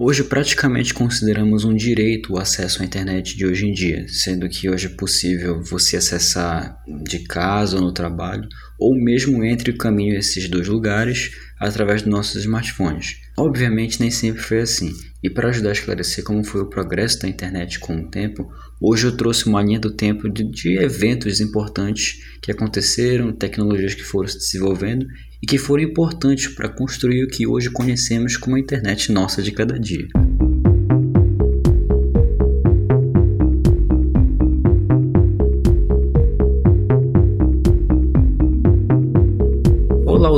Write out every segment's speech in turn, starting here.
Hoje praticamente consideramos um direito o acesso à internet de hoje em dia, sendo que hoje é possível você acessar de casa ou no trabalho, ou mesmo entre o caminho esses dois lugares através dos nossos smartphones. Obviamente nem sempre foi assim, e para ajudar a esclarecer como foi o progresso da internet com o tempo, hoje eu trouxe uma linha do tempo de, de eventos importantes que aconteceram, tecnologias que foram se desenvolvendo e que foram importantes para construir o que hoje conhecemos como a internet nossa de cada dia.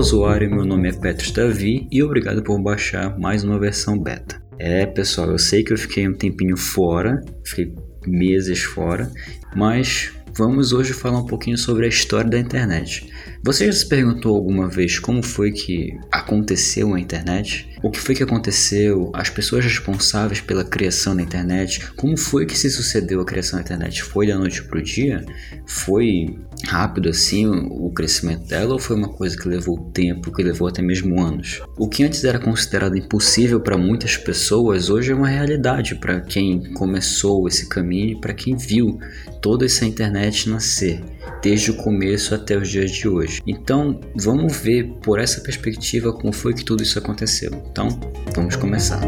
Usuário, meu nome é Petros Davi e obrigado por baixar mais uma versão beta. É pessoal, eu sei que eu fiquei um tempinho fora, fiquei meses fora, mas vamos hoje falar um pouquinho sobre a história da internet. Você já se perguntou alguma vez como foi que aconteceu a internet? O que foi que aconteceu? As pessoas responsáveis pela criação da internet? Como foi que se sucedeu a criação da internet? Foi da noite para o dia? Foi rápido assim o crescimento dela ou foi uma coisa que levou tempo, que levou até mesmo anos? O que antes era considerado impossível para muitas pessoas, hoje é uma realidade para quem começou esse caminho e para quem viu toda essa internet nascer desde o começo até os dias de hoje. Então, vamos ver por essa perspectiva como foi que tudo isso aconteceu. Então, vamos começar.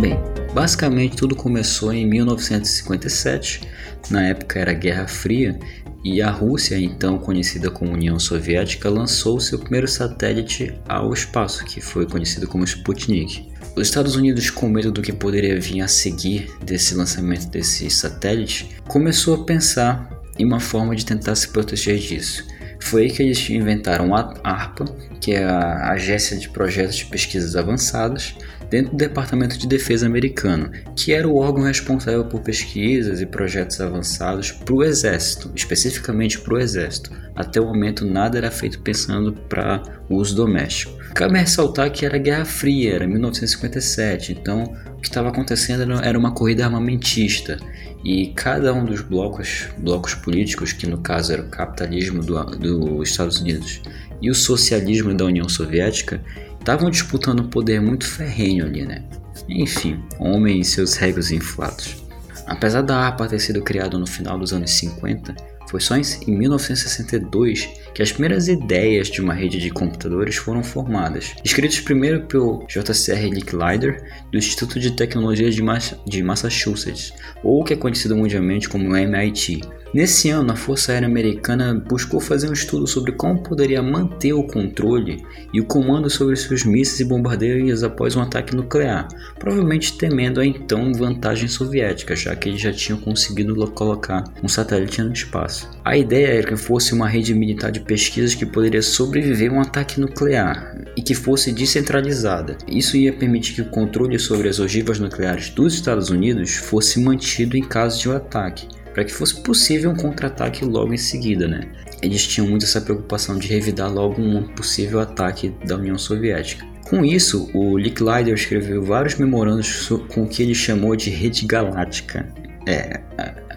Bem, basicamente tudo começou em 1957. Na época era Guerra Fria e a Rússia, então conhecida como União Soviética, lançou seu primeiro satélite ao espaço, que foi conhecido como Sputnik. Os Estados Unidos, com medo do que poderia vir a seguir desse lançamento desse satélite, começou a pensar em uma forma de tentar se proteger disso. Foi aí que eles inventaram a ARPA, que é a Agência de Projetos de Pesquisas Avançadas, dentro do Departamento de Defesa americano, que era o órgão responsável por pesquisas e projetos avançados para o Exército, especificamente para o Exército. Até o momento nada era feito pensando para uso doméstico. Cabe ressaltar que era Guerra Fria, era 1957, então o que estava acontecendo era uma corrida armamentista e cada um dos blocos, blocos políticos, que no caso era o capitalismo dos do Estados Unidos e o socialismo da União Soviética, estavam disputando um poder muito ferrenho ali, né? Enfim, homem e seus regos inflados. Apesar da ARPA ter sido criada no final dos anos 50, foi só em 1962 que as primeiras ideias de uma rede de computadores foram formadas, escritos primeiro pelo J.C.R. Licklider do Instituto de Tecnologia de, Massachusetts, ou que é conhecido mundialmente como MIT, Nesse ano, a Força Aérea Americana buscou fazer um estudo sobre como poderia manter o controle e o comando sobre seus mísseis e bombardeiros após um ataque nuclear, provavelmente temendo a então vantagem soviética, já que eles já tinham conseguido colocar um satélite no espaço. A ideia era que fosse uma rede militar de pesquisas que poderia sobreviver a um ataque nuclear e que fosse descentralizada. Isso ia permitir que o controle sobre as ogivas nucleares dos Estados Unidos fosse mantido em caso de um ataque para que fosse possível um contra-ataque logo em seguida, né? Eles tinham muito essa preocupação de revidar logo um possível ataque da União Soviética. Com isso, o Licklider escreveu vários memorandos com o que ele chamou de Rede Galáctica. É,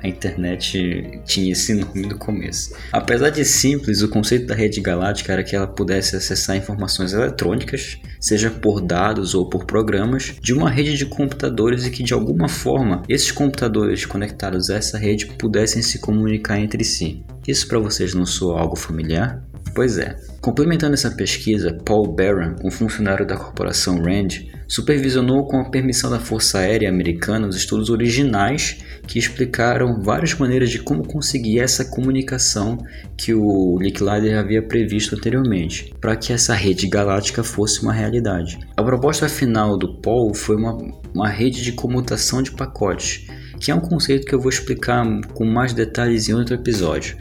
a internet tinha esse nome no começo. Apesar de simples, o conceito da rede galáctica era que ela pudesse acessar informações eletrônicas, seja por dados ou por programas, de uma rede de computadores e que de alguma forma esses computadores conectados a essa rede pudessem se comunicar entre si. Isso para vocês não soa algo familiar? Pois é. Complementando essa pesquisa, Paul Barron, um funcionário da corporação RAND, supervisionou com a permissão da Força Aérea Americana os estudos originais que explicaram várias maneiras de como conseguir essa comunicação que o Licklider havia previsto anteriormente, para que essa rede galáctica fosse uma realidade. A proposta final do Paul foi uma, uma rede de comutação de pacotes, que é um conceito que eu vou explicar com mais detalhes em outro episódio.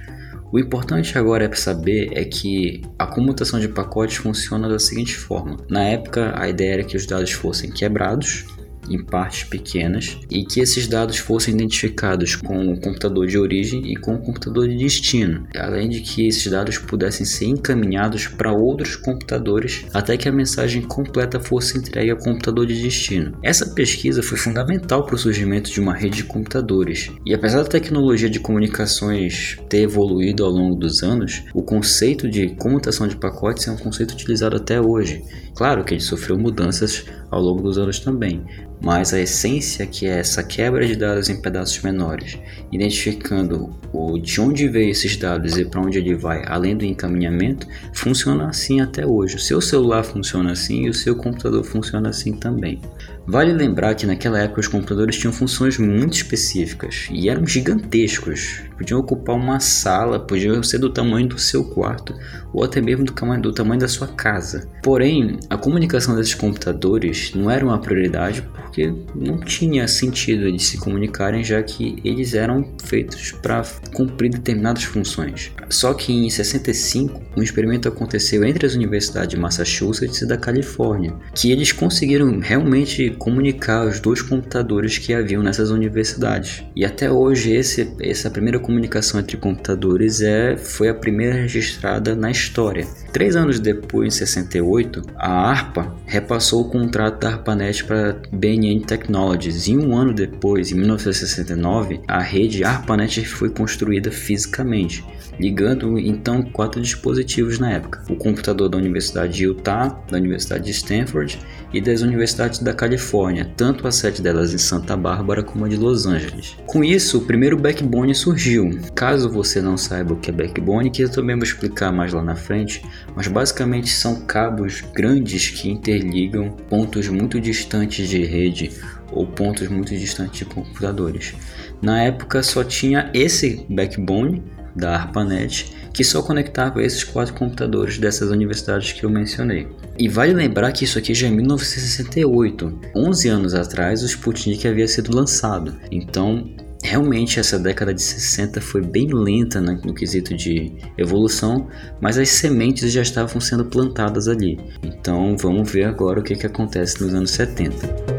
O importante agora é saber é que a comutação de pacotes funciona da seguinte forma. Na época, a ideia era que os dados fossem quebrados em partes pequenas e que esses dados fossem identificados com o computador de origem e com o computador de destino, além de que esses dados pudessem ser encaminhados para outros computadores até que a mensagem completa fosse entregue ao computador de destino. Essa pesquisa foi fundamental para o surgimento de uma rede de computadores e apesar da tecnologia de comunicações ter evoluído ao longo dos anos, o conceito de comutação de pacotes é um conceito utilizado até hoje. Claro que ele sofreu mudanças ao longo dos anos também, mas a essência que é essa quebra de dados em pedaços menores, identificando o de onde veio esses dados e para onde ele vai, além do encaminhamento, funciona assim até hoje. O seu celular funciona assim e o seu computador funciona assim também. Vale lembrar que naquela época os computadores tinham funções muito específicas e eram gigantescos. Podiam ocupar uma sala, podiam ser do tamanho do seu quarto ou até mesmo do do tamanho da sua casa. Porém, a comunicação desses computadores não era uma prioridade porque não tinha sentido eles se comunicarem, já que eles eram feitos para cumprir determinadas funções. Só que em 65, um experimento aconteceu entre as universidades de Massachusetts e da Califórnia, que eles conseguiram realmente comunicar os dois computadores que haviam nessas universidades. E até hoje esse, essa primeira comunicação entre computadores é, foi a primeira registrada na história. Três anos depois, em 68, a ARPA repassou o contrato da ARPANET para BNN Technologies e um ano depois, em 1969, a rede ARPANET foi construída fisicamente, ligando então quatro dispositivos na época: o computador da Universidade de Utah, da Universidade de Stanford e das universidades da Califórnia, tanto a sede delas em Santa Bárbara como a de Los Angeles. Com isso, o primeiro backbone surgiu. Caso você não saiba o que é backbone, que eu também vou explicar mais lá na frente, mas basicamente são cabos grandes que interligam pontos muito distantes de rede ou pontos muito distantes de computadores. Na época só tinha esse backbone da ARPANET que só conectava esses quatro computadores dessas universidades que eu mencionei. E vale lembrar que isso aqui já é 1968, 11 anos atrás o Sputnik havia sido lançado. Então, realmente essa década de 60 foi bem lenta no quesito de evolução, mas as sementes já estavam sendo plantadas ali. Então, vamos ver agora o que, que acontece nos anos 70.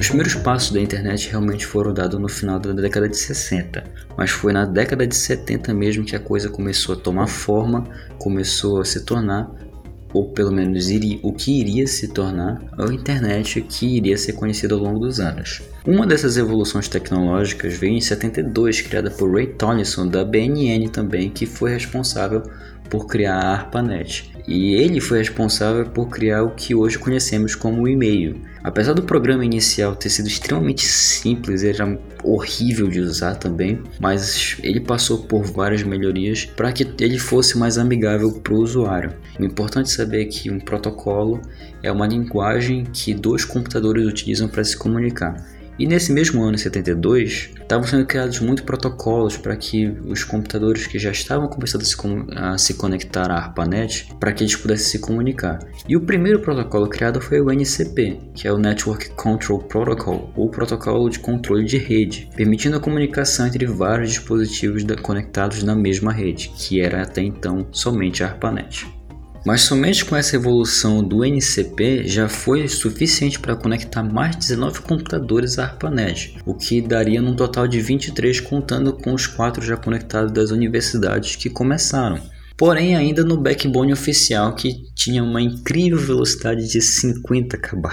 Os primeiros passos da internet realmente foram dados no final da década de 60, mas foi na década de 70 mesmo que a coisa começou a tomar forma, começou a se tornar, ou pelo menos iria, o que iria se tornar, a internet que iria ser conhecida ao longo dos anos. Uma dessas evoluções tecnológicas veio em 72, criada por Ray Tomlinson da BNN também, que foi responsável por criar a ARPANET. E ele foi responsável por criar o que hoje conhecemos como o e-mail. Apesar do programa inicial ter sido extremamente simples, era horrível de usar também, mas ele passou por várias melhorias para que ele fosse mais amigável para o usuário. O importante é saber que um protocolo é uma linguagem que dois computadores utilizam para se comunicar. E nesse mesmo ano, em 72, estavam sendo criados muitos protocolos para que os computadores que já estavam começando a se, a se conectar à ARPANET, para que eles pudessem se comunicar. E o primeiro protocolo criado foi o NCP, que é o Network Control Protocol, ou protocolo de controle de rede, permitindo a comunicação entre vários dispositivos conectados na mesma rede, que era até então somente a ARPANET. Mas somente com essa evolução do NCP já foi suficiente para conectar mais de 19 computadores à ARPANET, o que daria num total de 23 contando com os quatro já conectados das universidades que começaram. Porém, ainda no backbone oficial que tinha uma incrível velocidade de 50 KB.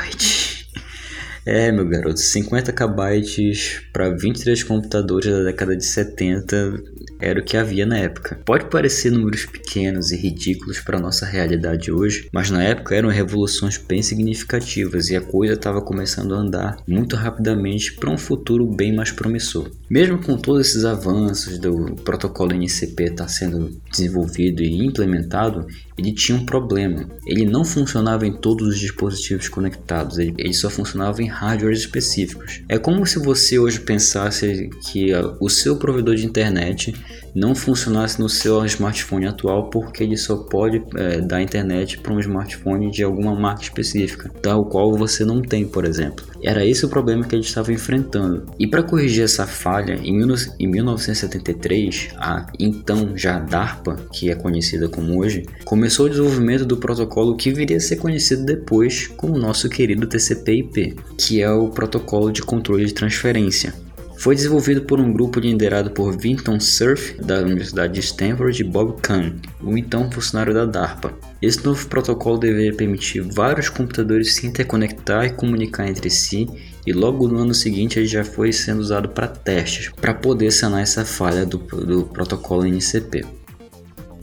É, meu garoto, 50 KB para 23 computadores da década de 70 era o que havia na época. Pode parecer números pequenos e ridículos para nossa realidade hoje, mas na época eram revoluções bem significativas e a coisa estava começando a andar muito rapidamente para um futuro bem mais promissor. Mesmo com todos esses avanços do protocolo NCP estar tá sendo desenvolvido e implementado, ele tinha um problema. Ele não funcionava em todos os dispositivos conectados, ele, ele só funcionava em hardwares específicos. É como se você hoje pensasse que o seu provedor de internet não funcionasse no seu smartphone atual porque ele só pode é, dar internet para um smartphone de alguma marca específica, tal qual você não tem, por exemplo. Era esse o problema que ele estava enfrentando. E para corrigir essa falha, em, em 1973, a então já DARPA, que é conhecida como hoje, começou o desenvolvimento do protocolo que viria a ser conhecido depois como nosso querido TCP/IP, que é o protocolo de controle de transferência. Foi desenvolvido por um grupo liderado por Vinton Cerf, da Universidade de Stanford, e Bob Kahn, o então funcionário da DARPA. Esse novo protocolo deveria permitir vários computadores se interconectar e comunicar entre si, e logo no ano seguinte ele já foi sendo usado para testes, para poder sanar essa falha do, do protocolo NCP.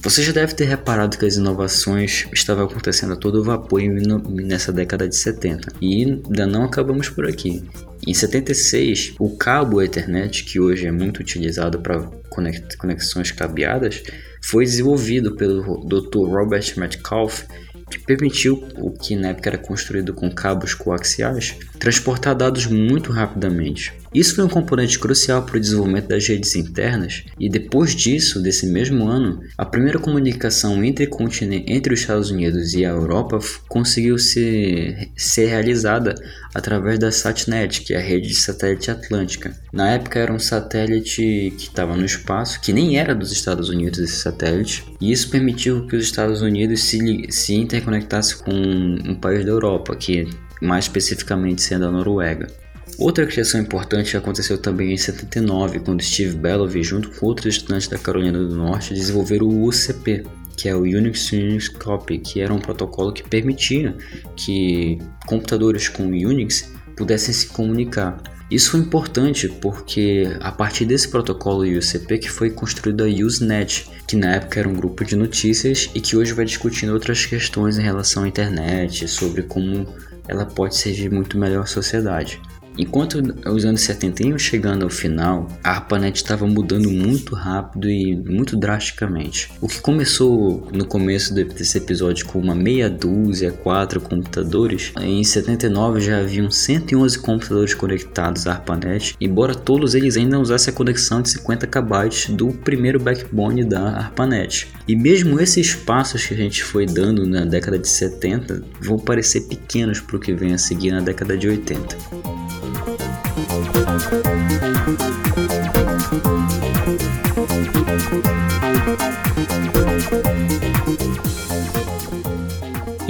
Você já deve ter reparado que as inovações estavam acontecendo a todo vapor nessa década de 70 e ainda não acabamos por aqui. Em 76, o cabo Ethernet, que hoje é muito utilizado para conexões cabeadas, foi desenvolvido pelo Dr. Robert Metcalfe que permitiu o que na época era construído com cabos coaxiais transportar dados muito rapidamente. Isso foi um componente crucial para o desenvolvimento das redes internas, e depois disso, desse mesmo ano, a primeira comunicação entre, entre os Estados Unidos e a Europa conseguiu ser, ser realizada através da SatNet, que é a rede de satélite atlântica. Na época era um satélite que estava no espaço, que nem era dos Estados Unidos esse satélite, e isso permitiu que os Estados Unidos se, se interconectassem com um país da Europa, que mais especificamente sendo a Noruega. Outra criação importante aconteceu também em 79, quando Steve Belovy, junto com outros estudantes da Carolina do Norte, desenvolveram o UCP, que é o Unix Unix Copy, que era um protocolo que permitia que computadores com Unix pudessem se comunicar. Isso foi importante porque a partir desse protocolo UCP que foi construída a Usenet, que na época era um grupo de notícias e que hoje vai discutindo outras questões em relação à internet, sobre como ela pode servir muito melhor à sociedade. Enquanto os anos 70 iam chegando ao final, a ARPANET estava mudando muito rápido e muito drasticamente. O que começou no começo desse episódio com uma meia dúzia, quatro computadores, em 79 já haviam 111 computadores conectados à ARPANET, embora todos eles ainda usassem a conexão de 50 KB do primeiro backbone da ARPANET. E mesmo esses passos que a gente foi dando na década de 70 vão parecer pequenos para o que vem a seguir na década de 80.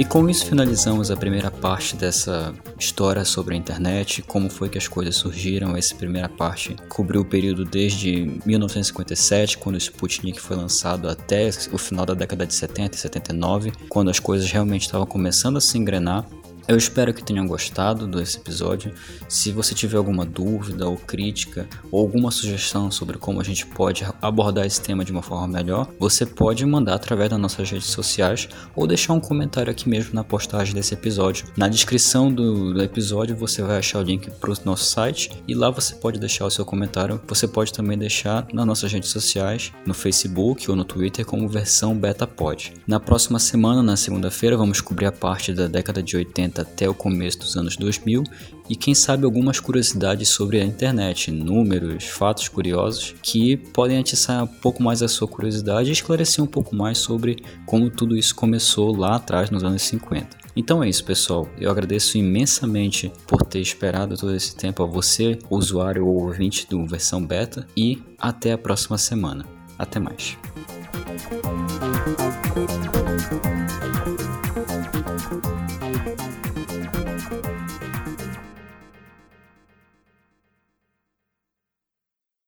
E com isso finalizamos a primeira parte dessa história sobre a internet, como foi que as coisas surgiram. Essa primeira parte cobriu o período desde 1957, quando o Sputnik foi lançado, até o final da década de 70 e 79, quando as coisas realmente estavam começando a se engrenar eu espero que tenham gostado desse episódio. Se você tiver alguma dúvida ou crítica ou alguma sugestão sobre como a gente pode abordar esse tema de uma forma melhor, você pode mandar através das nossas redes sociais ou deixar um comentário aqui mesmo na postagem desse episódio. Na descrição do, episódio você vai achar o link para o nosso site e lá você pode deixar o seu comentário. Você pode também deixar nas nossas redes sociais, no Facebook ou no Twitter como versão BetaPod. Na próxima semana, na segunda-feira, vamos cobrir a parte da década de 80 até o começo dos anos 2000 e quem sabe algumas curiosidades sobre a internet, números, fatos curiosos que podem atiçar um pouco mais a sua curiosidade e esclarecer um pouco mais sobre como tudo isso começou lá atrás nos anos 50. Então é isso, pessoal. Eu agradeço imensamente por ter esperado todo esse tempo a você, usuário ou ouvinte do versão beta, e até a próxima semana. Até mais.